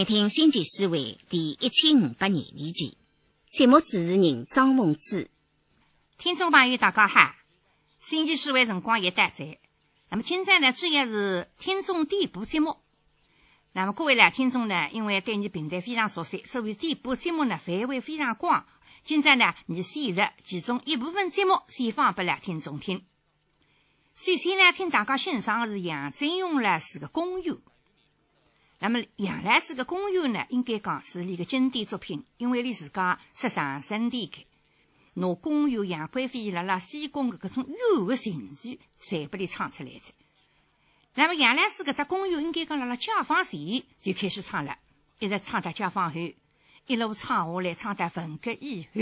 请听《新奇思维》第一千五百廿二集。节目主持人张凤芝，听众朋友大家好，《新奇思维》辰光也到在。那么今朝呢，主要是听众点播节目。那么各位来听众呢，因为对你平台非常熟悉，所以点播节目呢范围非常广。今朝呢，你选择其中一部分节目先放给来听众听。首先呢，请大家欣赏的是杨振勇老师的《公园》。那么杨老师的《公园》呢，应该讲是一个经典作品，因为你自家是上身点开，拿公园杨贵妃辣辣西宫的各种幽的情绪，全部里唱出来的。那么杨老师搿只《公园》应该讲辣辣解放前就开始唱了，一直唱到解放后，一路唱下来，唱到文革以后，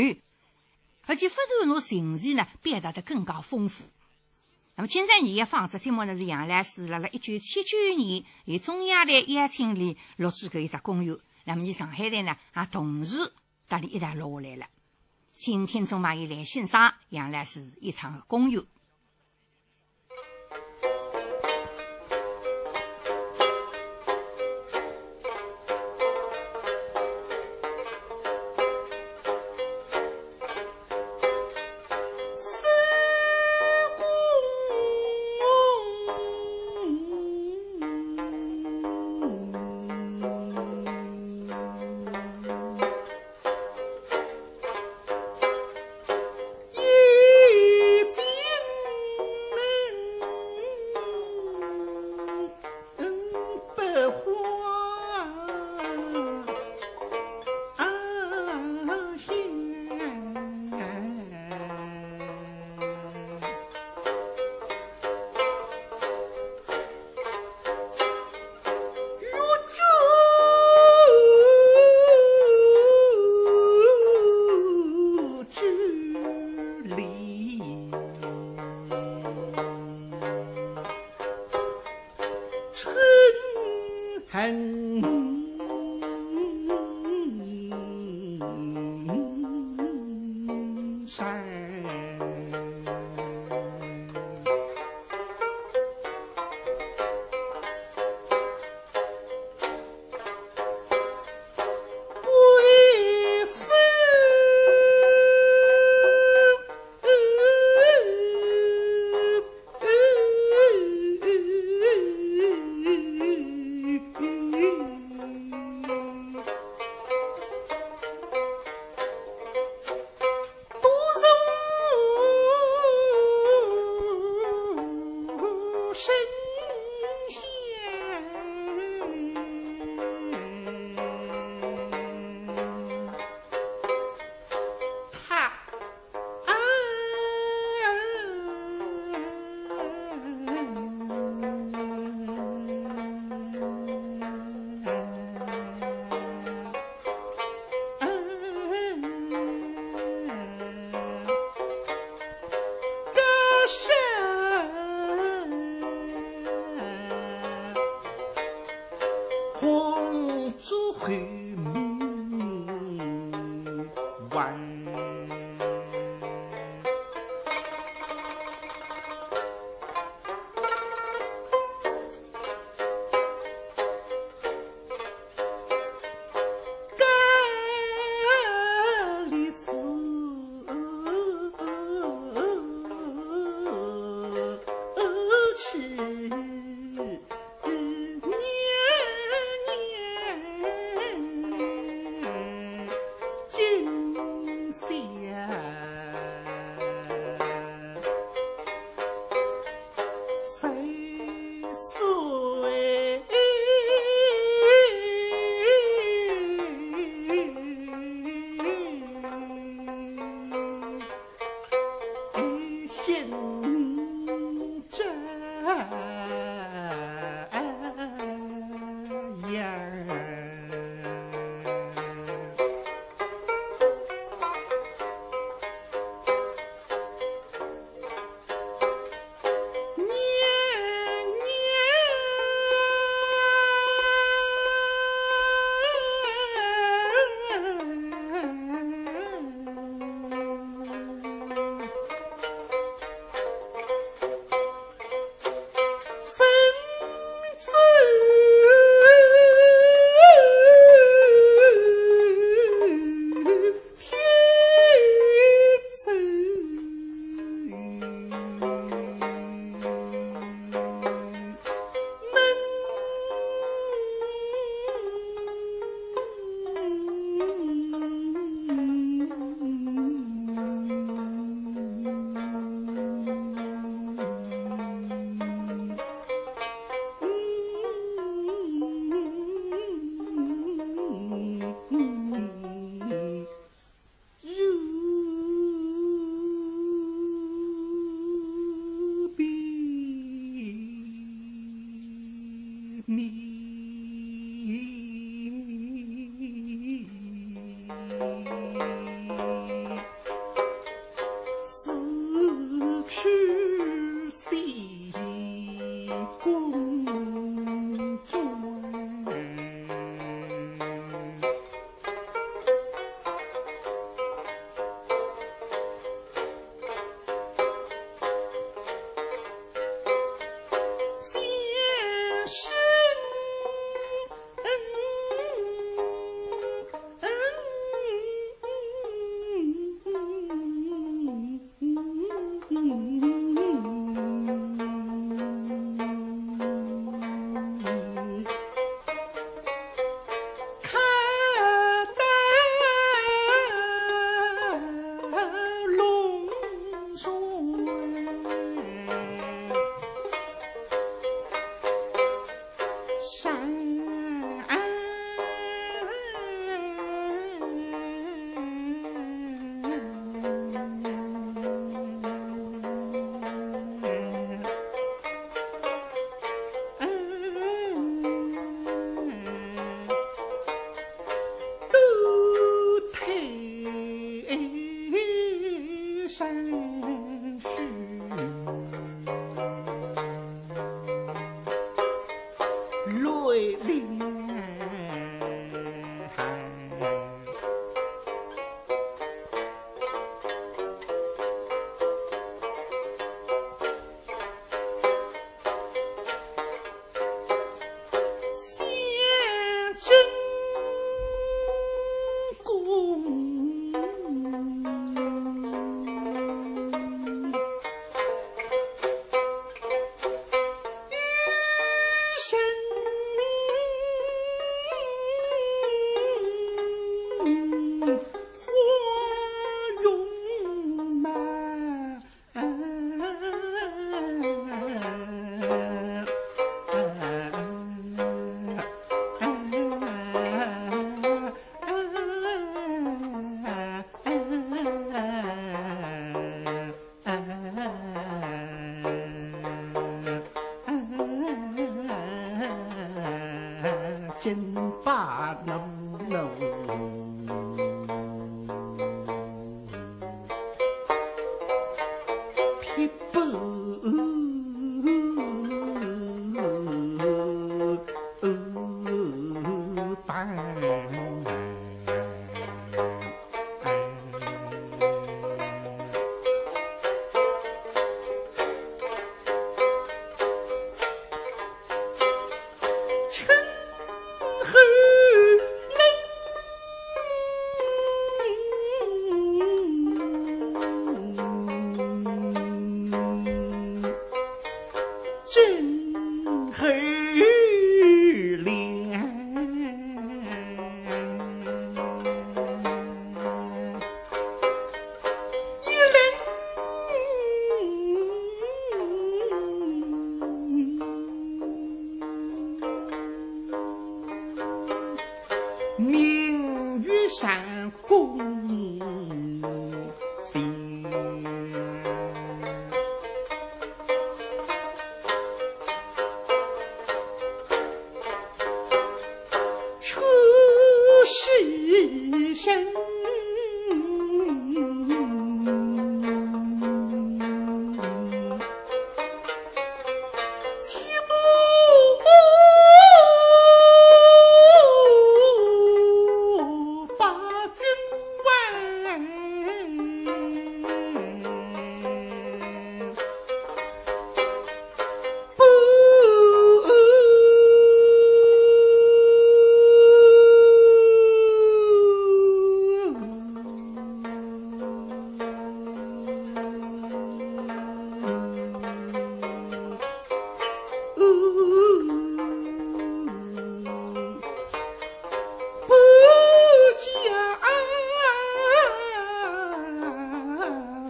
而且不断拿情绪呢表达得更加丰富。那么，今朝你要放这节目呢，是杨澜是辣辣一九七九年由中央台邀请里录制搿一只公园。那么，你上海台呢也同时搭里一道录下来了。请听众朋友来欣赏杨澜是一场公园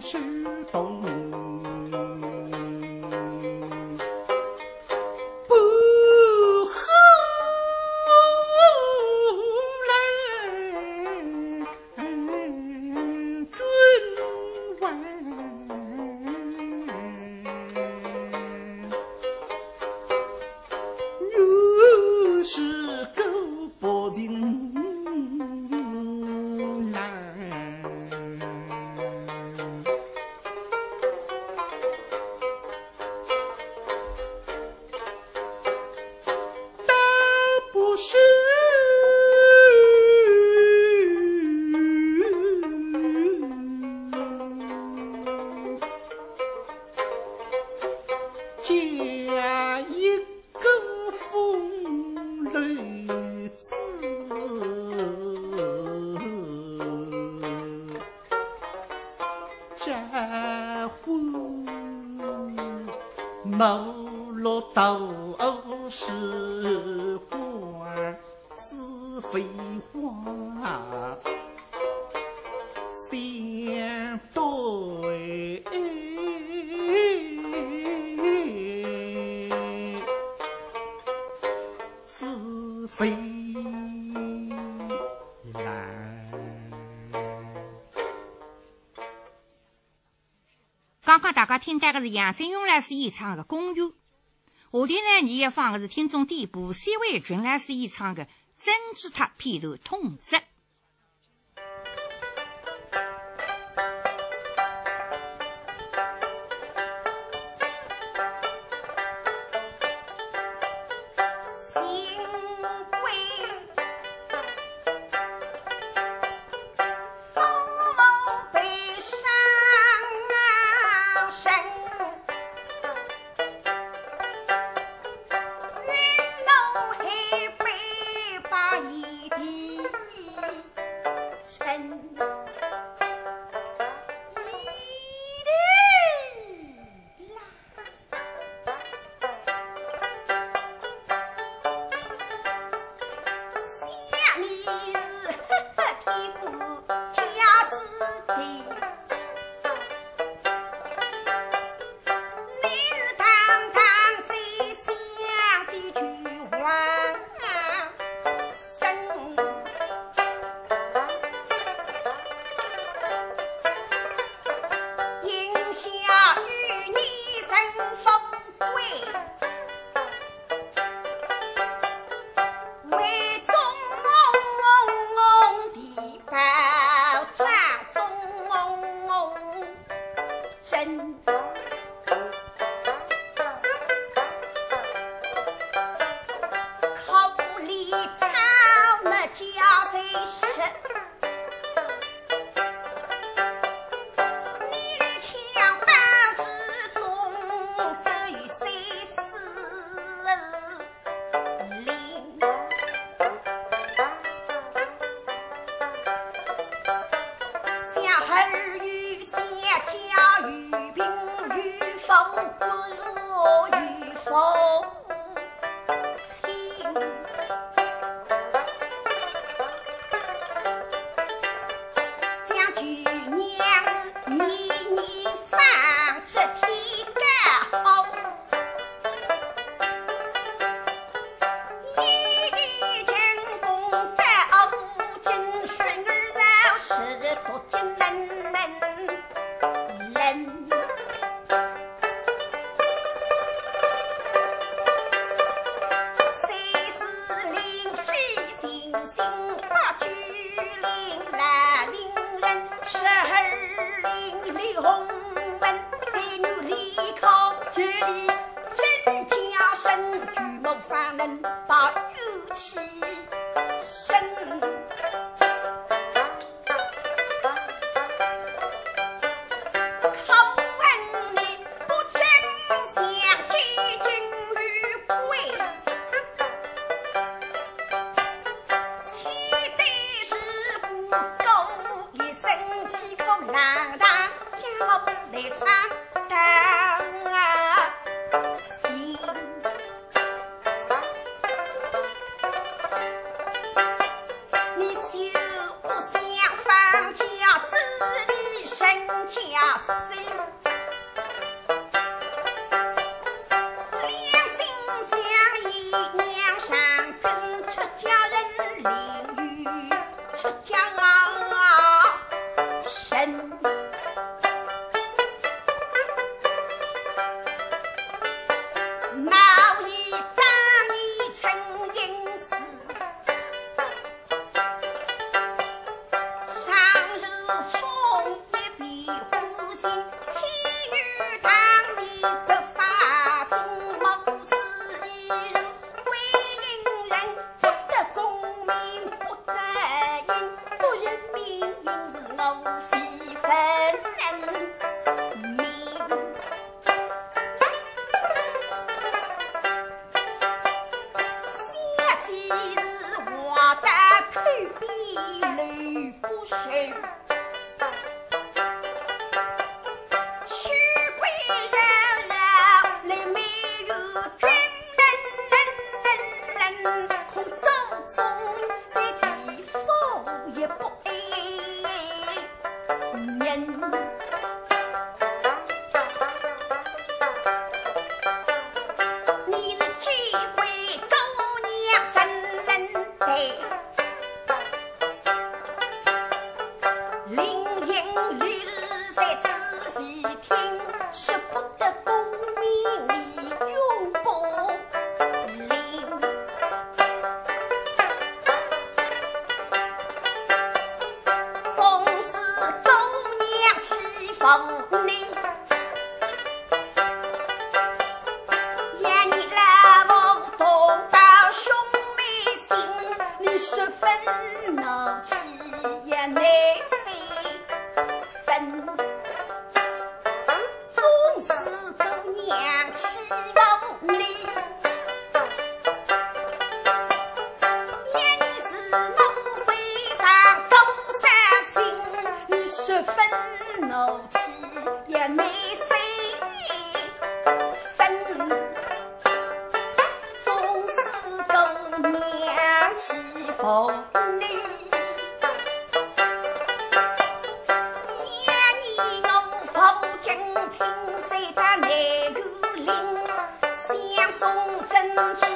是东听到的是杨振勇老师演唱的《公园》，下头呢，你要放的是听众第一部三位群老师演唱的《真吉他片头通知》。打中山心，你十分怒气也难收；分，从此跟娘去分离。一年农南园岭，相送人去。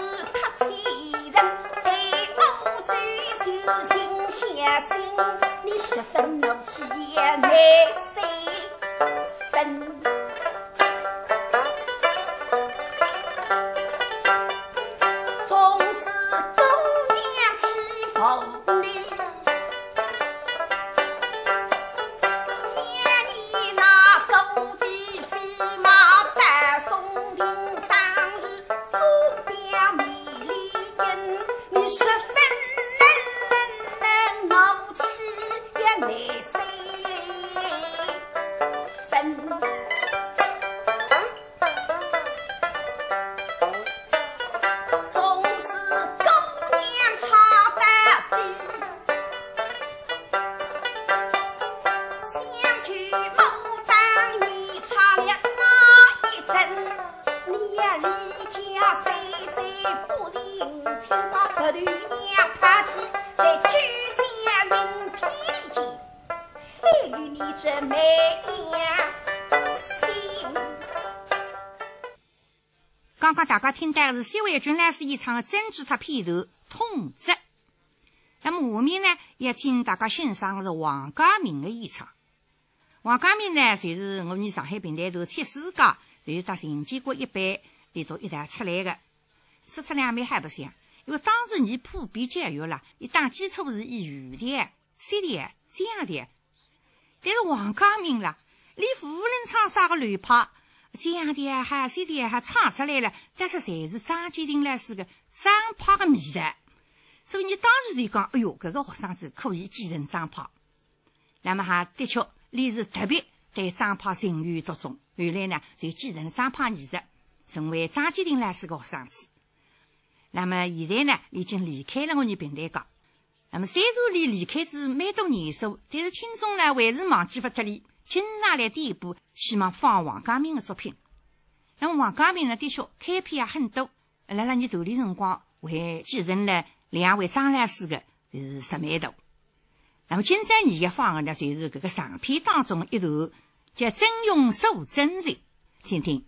演唱的真吉他片头《痛泽》。那么下面呢，也请大家欣赏的是王家明的演唱。王家明呢，就是我们上海平台头七世家，就是到陈建国一辈里头一代出来的。说出两面还不像，因为当时你普遍教育了，你打基础是以语的、C 的、这样的。但是王家明啦，连无论唱啥个流派，这样的还 C 的还唱出来了，但是侪是张建定老师个张派的味道。所以你当时就讲，哎哟，搿个学生子可以继承张炮。那么哈，的确，李是特别对张炮情有独钟。后来呢，就继承张炮艺术，成为张建定老师的学生子。那么现在呢，已经离开了我们平台讲。那么虽然离离开是蛮多年数，但是听众呢还是忘记不脱哩，经常来点播，希望放王家明的作品。那么王家明呢，的确开篇也很多，来了你头里辰光还继承了。两位张老师的就是十美图，那么今朝你要放的呢，就是这个长篇当中一段叫《真勇受真人》，先听。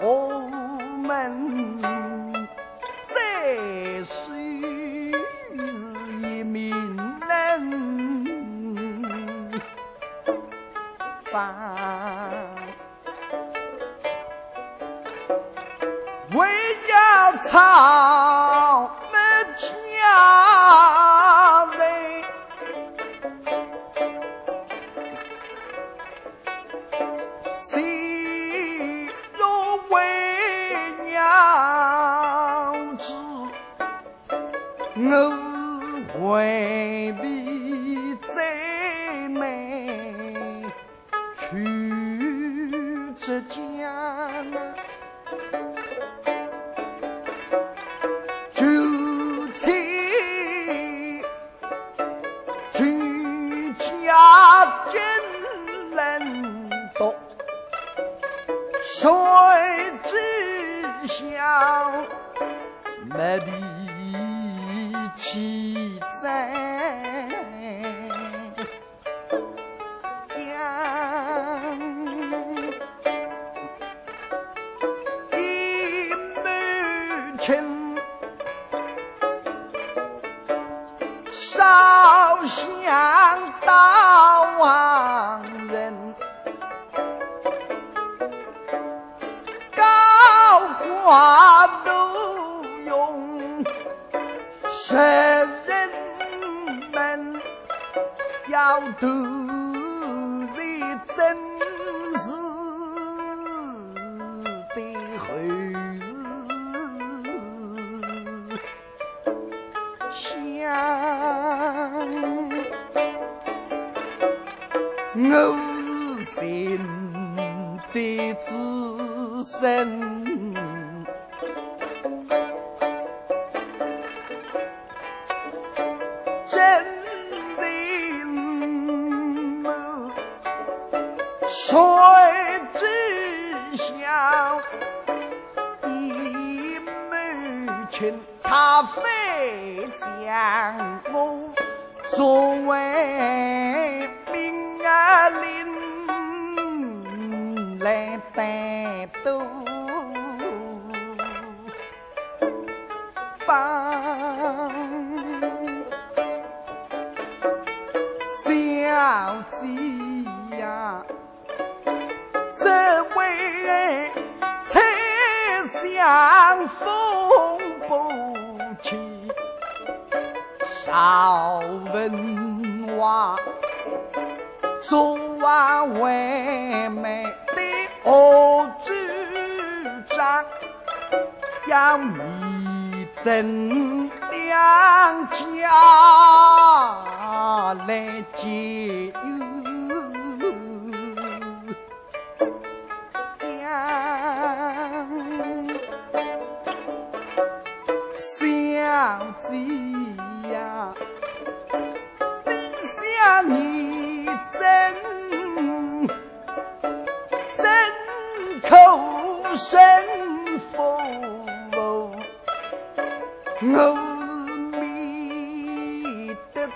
哦少我是迷得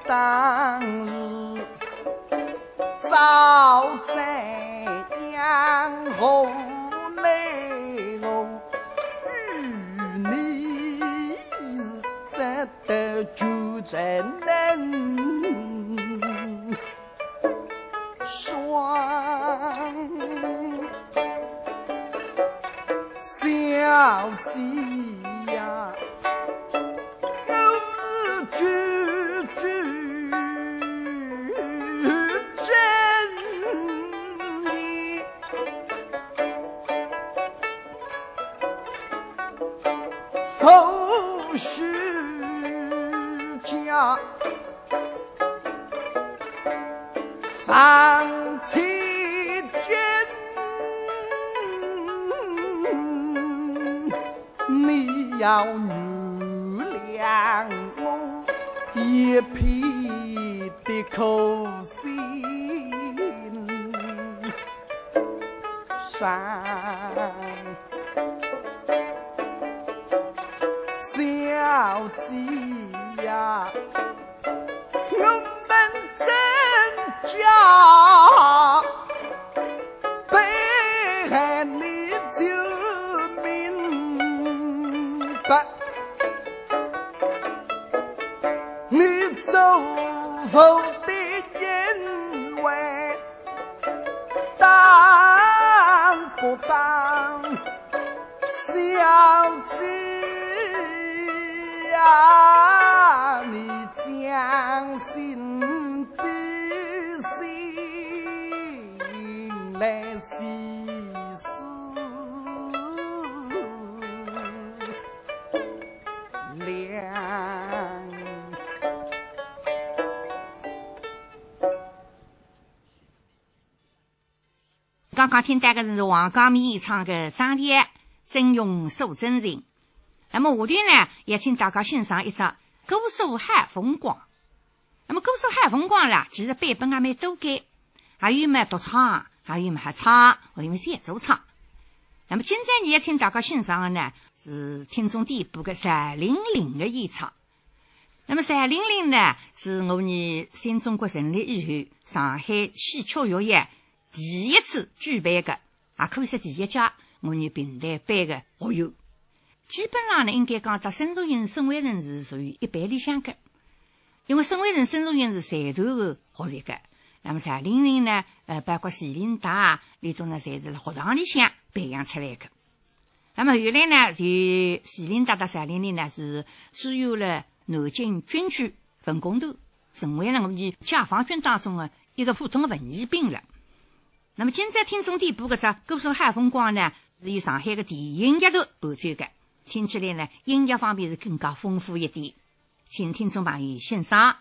刚刚听到的是王刚明唱的《张烈真勇守真人》，那么下头呢，也请大家欣赏一只《姑苏海风光》。那么《姑苏海风光》啦，其实版本还蛮多的，还有么独唱，还有么合唱，还有么协奏唱。那么今天也请大家欣赏的呢，是听众点播的三零零的演唱。那么三零零呢，是我们新中国成立以后，上海戏曲学院。第一次举办的，也可以说第一届我们平台班的学友，基本上呢，应该讲，到沈竹英、沈伟成是属于一般里向的，因为沈伟成、沈竹英是汕头的学习的，那么单玲玲呢，呃，包括徐林达啊，那种呢，侪是辣学堂里向培养出来的。那么后来呢，就徐林达和单玲玲呢，是只有了南京军区文工团，成为了我们解放军当中的一个普通的文艺兵了。那么今朝听众点播搿只《歌颂海风光》呢，是由上海的电影乐团伴奏的，听起来呢音乐方面是更加丰富一点，请听众朋友欣赏。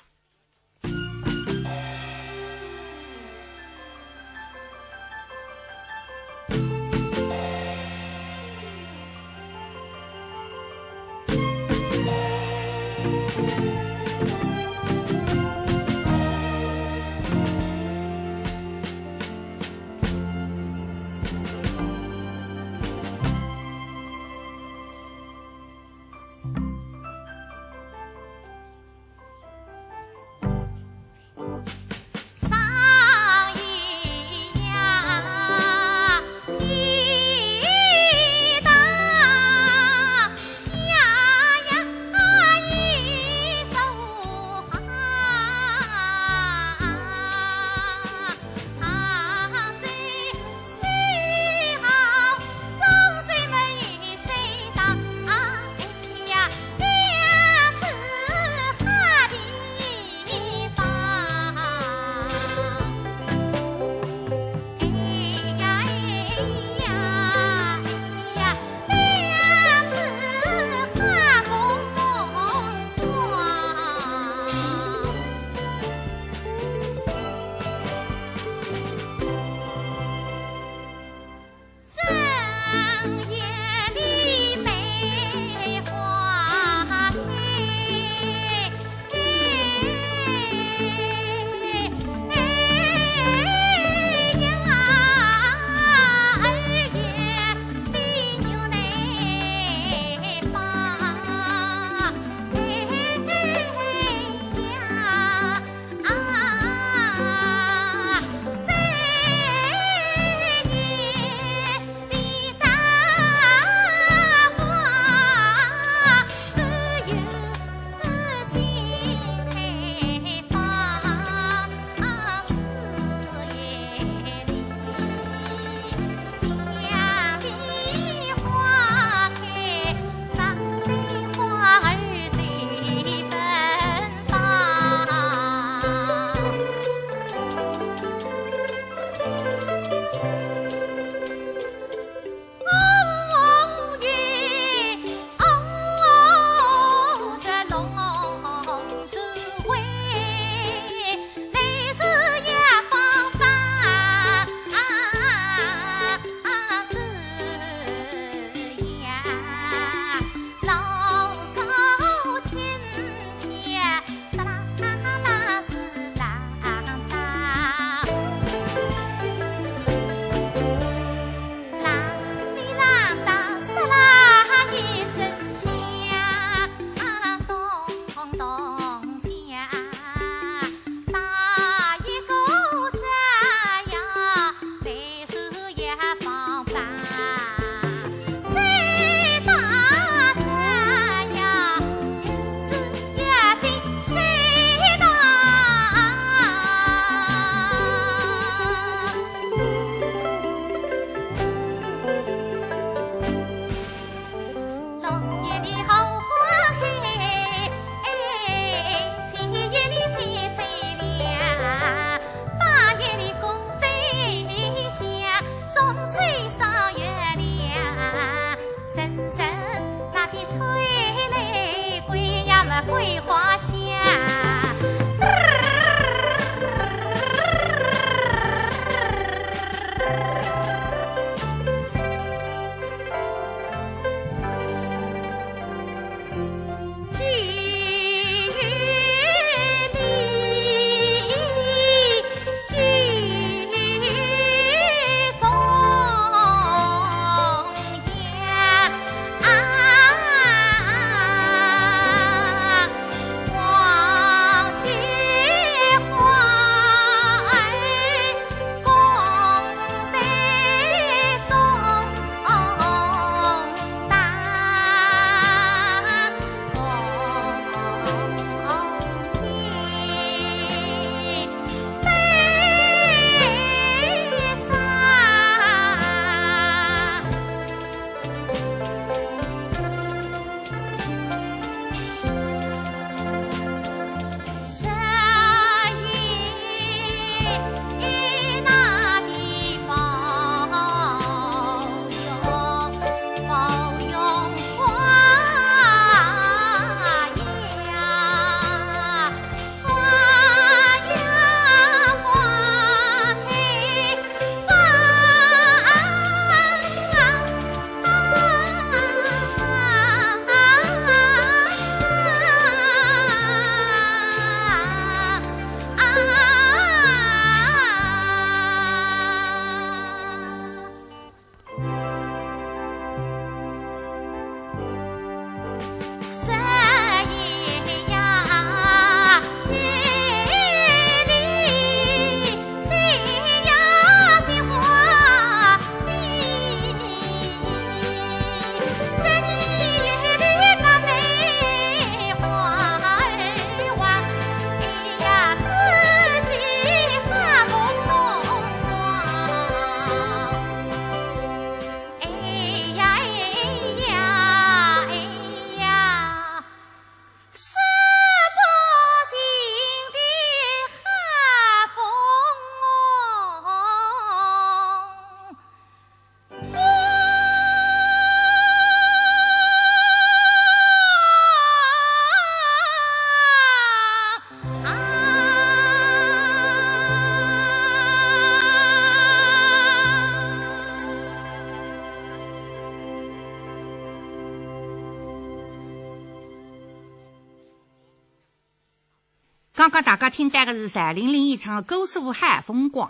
听到的是蔡玲玲演唱的《姑苏海风光》，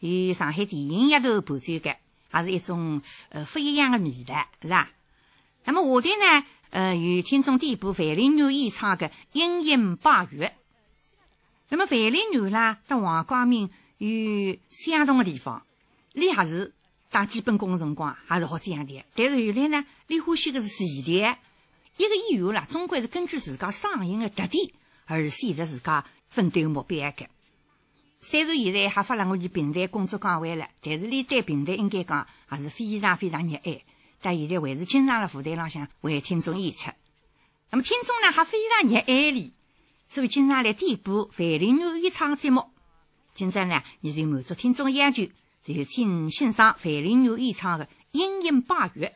与上海电影一头伴奏的，也是一种呃不一样的味道，是吧？那么下头呢，呃，有听众点播范丽女演唱的《阴阴八月》。那么范丽女啦，跟王光明有相同的地方，李也是打基本功的辰光还是好这样的，但是原来呢，你欢喜的是前提。一个演员啦，总归是根据自家嗓音的特点而选择自家奋斗目标的。虽然现在还发了我去平台工作岗位了，但是你对平台应该讲还是非常非常热爱。但现在还是经常辣舞台浪向为听众演出。那么听众呢，还非常热爱你，所以经常来点播范玲女演唱节目。今朝呢，你就满足听众要求，就请欣赏范玲女演唱的《阴阴八月》。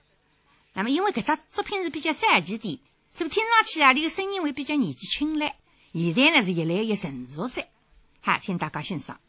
那么，因为搿只作品是比较早期的，所以听上去啊，你的声音会比较年纪轻嘞。现在呢，是越来越成熟着。哈，请大家欣赏。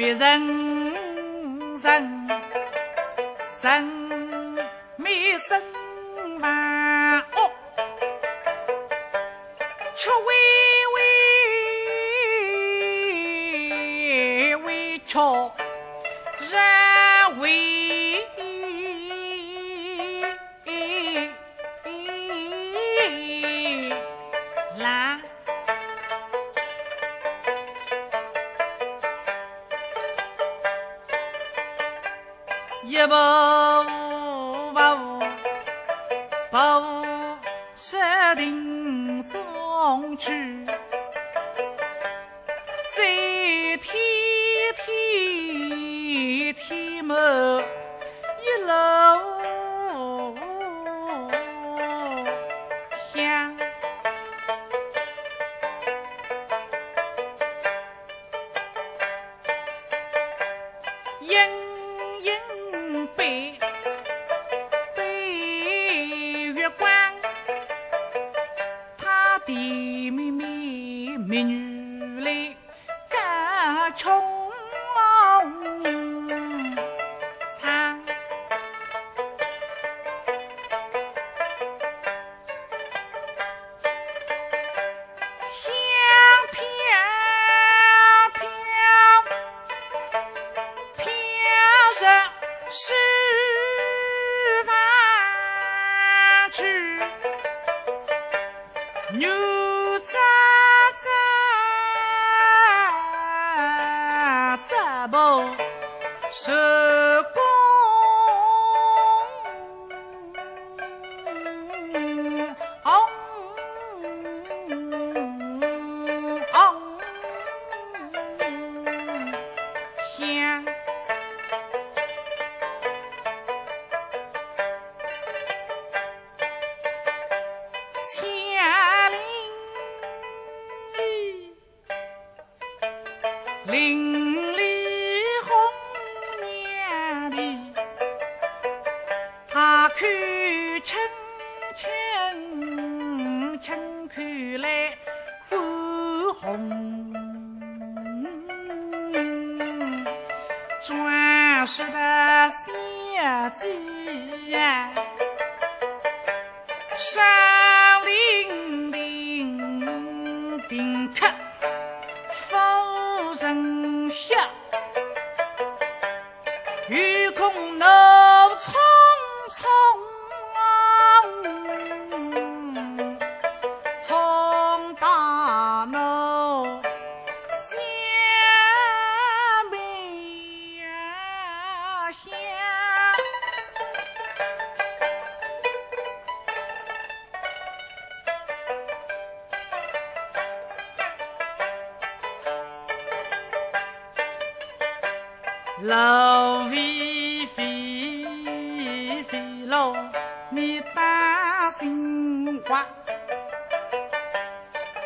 巧，人为 Sư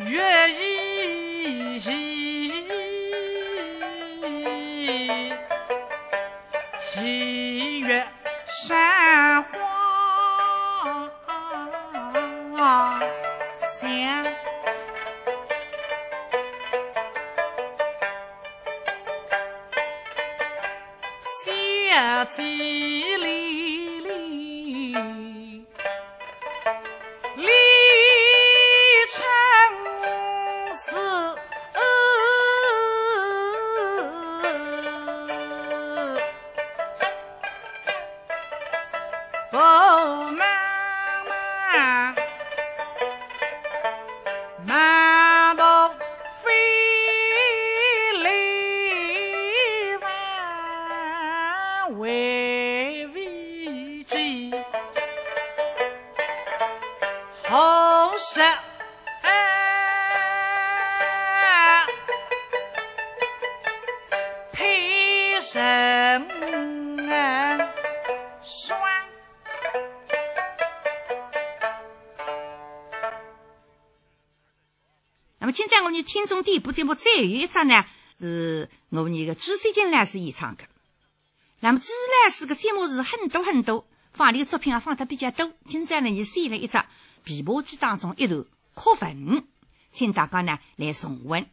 月依稀还有一张呢，是我们的朱三金老师演唱的。那么朱老师的节目是很多很多，放的作品啊放的比较多。今朝呢，你选了一张琵琶曲当中一段《哭坟》，请大家呢来重温。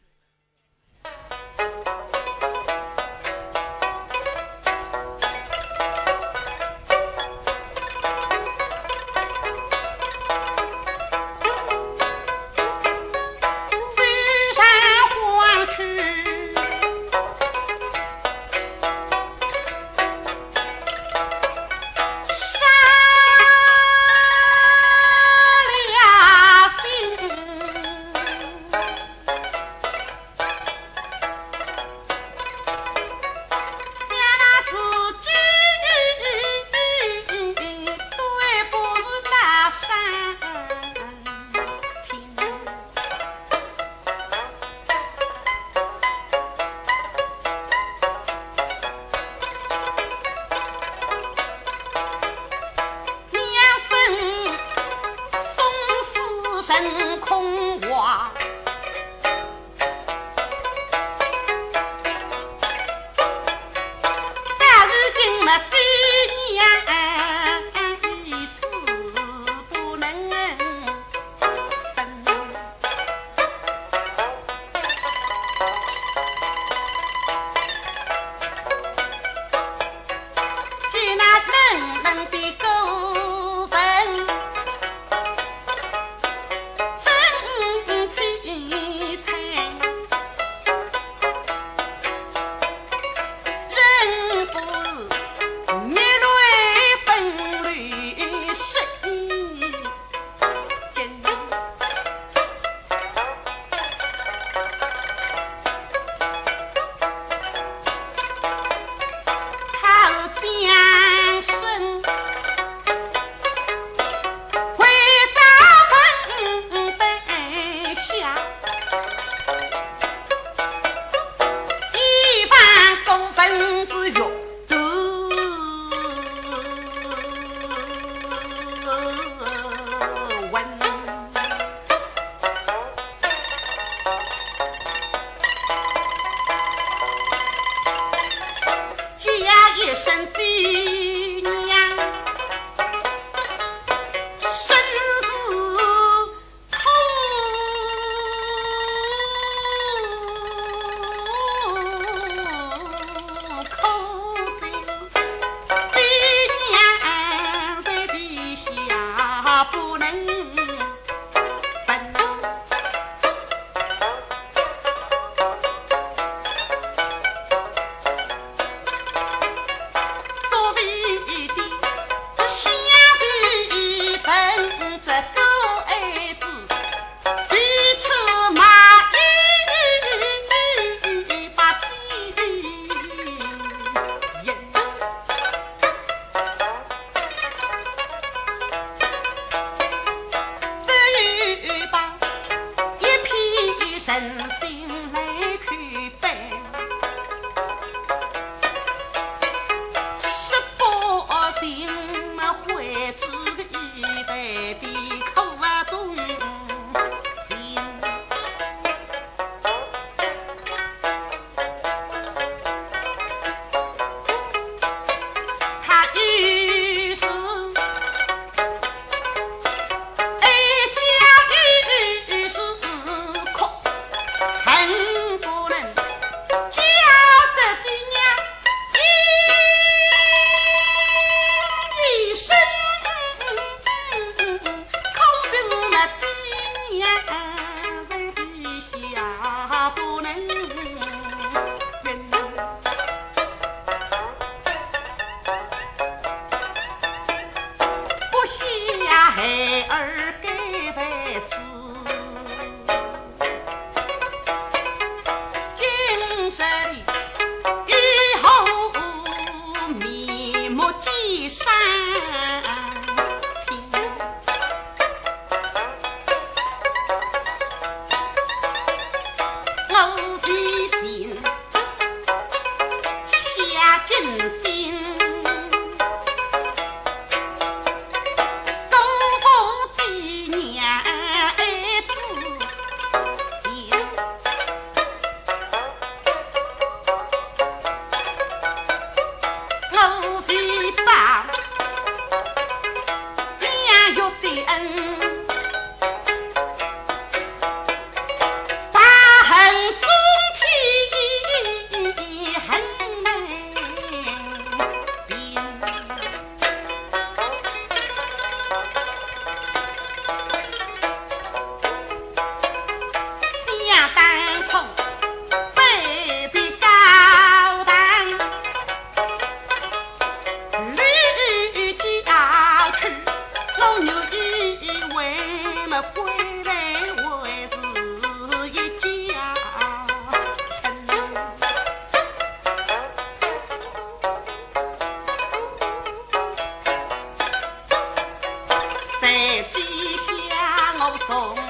Oh.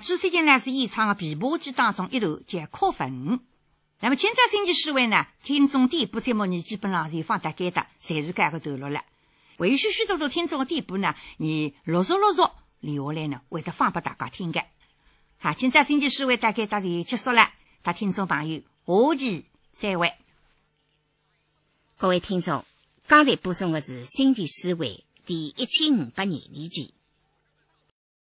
朱三金呢是演唱的琵琶曲当中一段叫《扣坟》。那么今朝星期四晚呢，听众点播节目你基本上就放大概的，侪是该个段落了。还有许许多多听众的点播呢，你陆续陆续留下来呢，会得放给大家听的。好，今朝星期四晚大概到就结束了，大听众朋友，下期再会。各位听众，刚才播送的是星期四晚第一千五百廿二集。